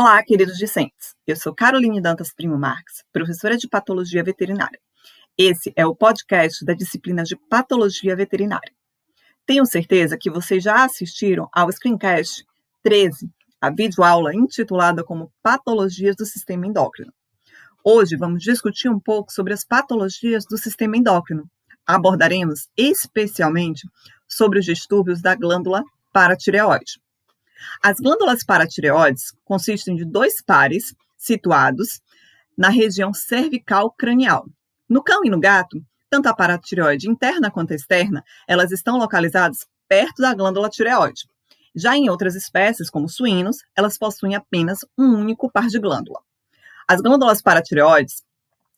Olá, queridos discentes. Eu sou Caroline Dantas Primo Marques, professora de Patologia Veterinária. Esse é o podcast da disciplina de Patologia Veterinária. Tenho certeza que vocês já assistiram ao Screencast 13, a videoaula intitulada como Patologias do Sistema Endócrino. Hoje vamos discutir um pouco sobre as patologias do sistema endócrino. Abordaremos especialmente sobre os distúrbios da glândula paratireoide. As glândulas paratireoides consistem de dois pares situados na região cervical cranial. No cão e no gato, tanto a paratireoide interna quanto externa, elas estão localizadas perto da glândula tireoide. Já em outras espécies, como suínos, elas possuem apenas um único par de glândula. As glândulas paratireoides,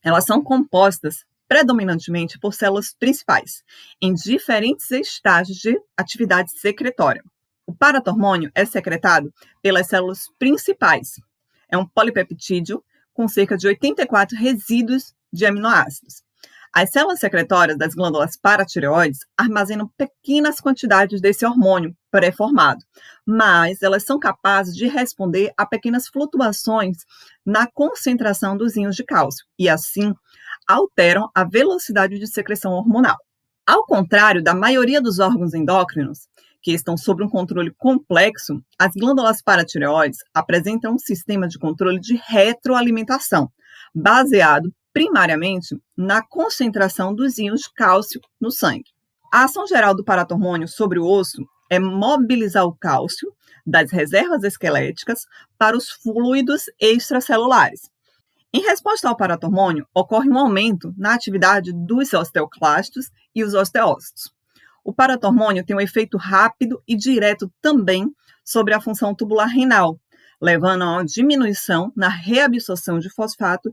elas são compostas predominantemente por células principais, em diferentes estágios de atividade secretória. O paratormônio é secretado pelas células principais. É um polipeptídeo com cerca de 84 resíduos de aminoácidos. As células secretórias das glândulas paratireoides armazenam pequenas quantidades desse hormônio pré-formado, mas elas são capazes de responder a pequenas flutuações na concentração dos íons de cálcio e, assim, alteram a velocidade de secreção hormonal. Ao contrário da maioria dos órgãos endócrinos, que estão sob um controle complexo, as glândulas paratireoides apresentam um sistema de controle de retroalimentação, baseado primariamente na concentração dos íons de cálcio no sangue. A ação geral do paratormônio sobre o osso é mobilizar o cálcio das reservas esqueléticas para os fluidos extracelulares. Em resposta ao paratormônio, ocorre um aumento na atividade dos osteoclastos e os osteócitos. O paratormônio tem um efeito rápido e direto também sobre a função tubular renal, levando a uma diminuição na reabsorção de fosfato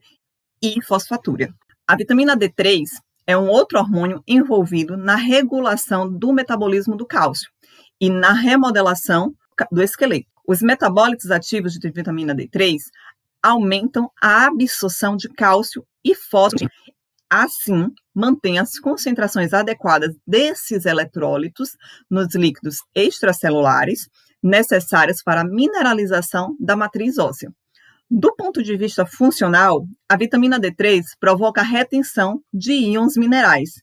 e fosfatúria. A vitamina D3 é um outro hormônio envolvido na regulação do metabolismo do cálcio e na remodelação do esqueleto. Os metabólitos ativos de vitamina D3 aumentam a absorção de cálcio e fósforo Assim, mantém as concentrações adequadas desses eletrólitos nos líquidos extracelulares necessárias para a mineralização da matriz óssea. Do ponto de vista funcional, a vitamina D3 provoca a retenção de íons minerais.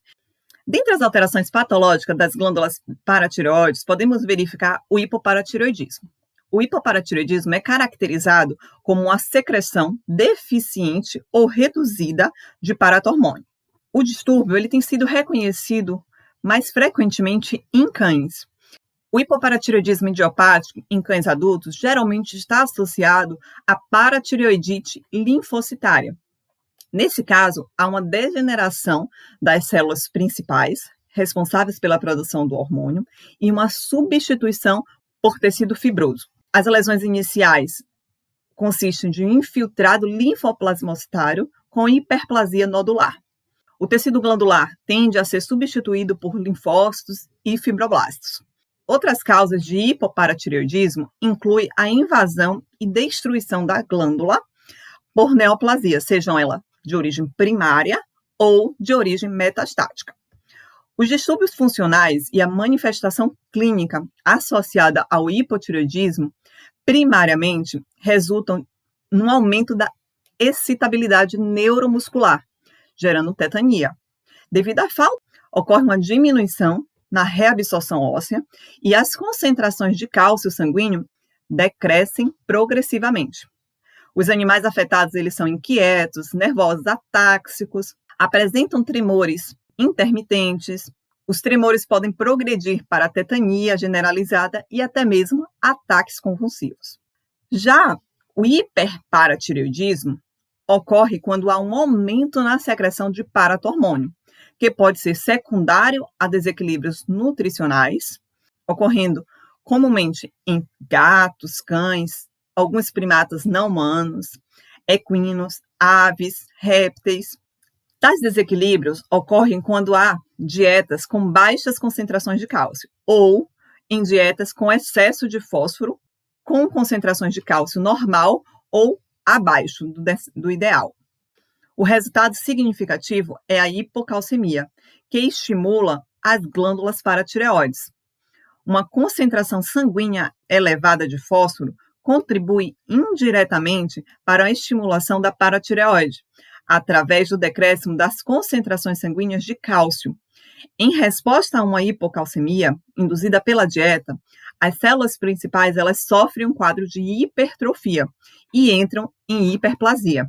Dentre as alterações patológicas das glândulas paratireoides, podemos verificar o hipoparatireoidismo. O hipoparatireoidismo é caracterizado como uma secreção deficiente ou reduzida de paratormônio. O distúrbio ele tem sido reconhecido mais frequentemente em cães. O hipoparatireoidismo idiopático em cães adultos geralmente está associado à paratireoidite linfocitária. Nesse caso, há uma degeneração das células principais, responsáveis pela produção do hormônio, e uma substituição por tecido fibroso. As lesões iniciais consistem de um infiltrado linfoplasmocitário com hiperplasia nodular. O tecido glandular tende a ser substituído por linfócitos e fibroblastos. Outras causas de hipoparatireoidismo incluem a invasão e destruição da glândula por neoplasia, sejam elas de origem primária ou de origem metastática. Os distúrbios funcionais e a manifestação clínica associada ao hipotireoidismo primariamente resultam num aumento da excitabilidade neuromuscular, gerando tetania. Devido à falta, ocorre uma diminuição na reabsorção óssea e as concentrações de cálcio sanguíneo decrescem progressivamente. Os animais afetados eles são inquietos, nervosos, atáxicos, apresentam tremores intermitentes, os tremores podem progredir para tetania generalizada e até mesmo ataques convulsivos. Já o hiperparatireoidismo ocorre quando há um aumento na secreção de paratormônio, que pode ser secundário a desequilíbrios nutricionais, ocorrendo comumente em gatos, cães, alguns primatas não humanos, equinos, aves, répteis, Tais desequilíbrios ocorrem quando há dietas com baixas concentrações de cálcio ou em dietas com excesso de fósforo, com concentrações de cálcio normal ou abaixo do, do ideal. O resultado significativo é a hipocalcemia, que estimula as glândulas paratireoides. Uma concentração sanguínea elevada de fósforo contribui indiretamente para a estimulação da paratireoide, através do decréscimo das concentrações sanguíneas de cálcio. Em resposta a uma hipocalcemia induzida pela dieta, as células principais elas sofrem um quadro de hipertrofia e entram em hiperplasia,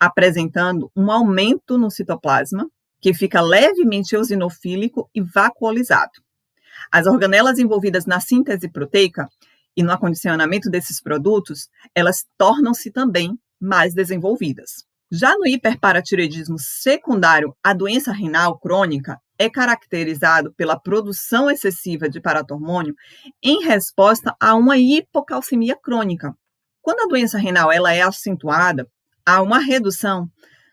apresentando um aumento no citoplasma, que fica levemente eosinofílico e vacuolizado. As organelas envolvidas na síntese proteica e no acondicionamento desses produtos, elas tornam-se também mais desenvolvidas. Já no hiperparatireoidismo secundário, a doença renal crônica é caracterizado pela produção excessiva de paratormônio em resposta a uma hipocalcemia crônica. Quando a doença renal ela é acentuada, há uma redução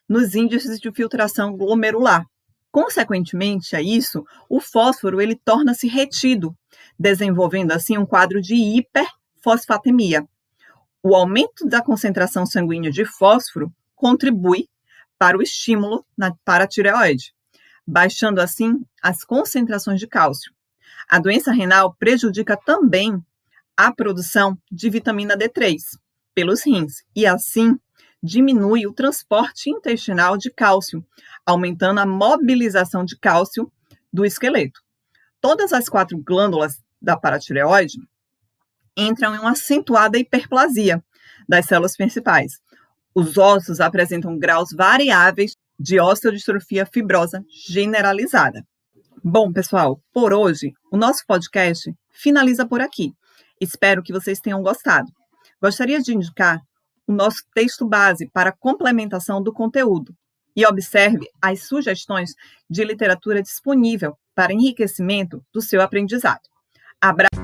nos índices de filtração glomerular. Consequentemente a isso, o fósforo ele torna-se retido, desenvolvendo assim um quadro de hiperfosfatemia. O aumento da concentração sanguínea de fósforo contribui para o estímulo na paratireoide, baixando assim as concentrações de cálcio. A doença renal prejudica também a produção de vitamina D3 pelos rins e assim diminui o transporte intestinal de cálcio, aumentando a mobilização de cálcio do esqueleto. Todas as quatro glândulas da paratireoide entram em uma acentuada hiperplasia das células principais. Os ossos apresentam graus variáveis de osteodistrofia fibrosa generalizada. Bom, pessoal, por hoje, o nosso podcast finaliza por aqui. Espero que vocês tenham gostado. Gostaria de indicar o nosso texto base para complementação do conteúdo e observe as sugestões de literatura disponível para enriquecimento do seu aprendizado. Abraço!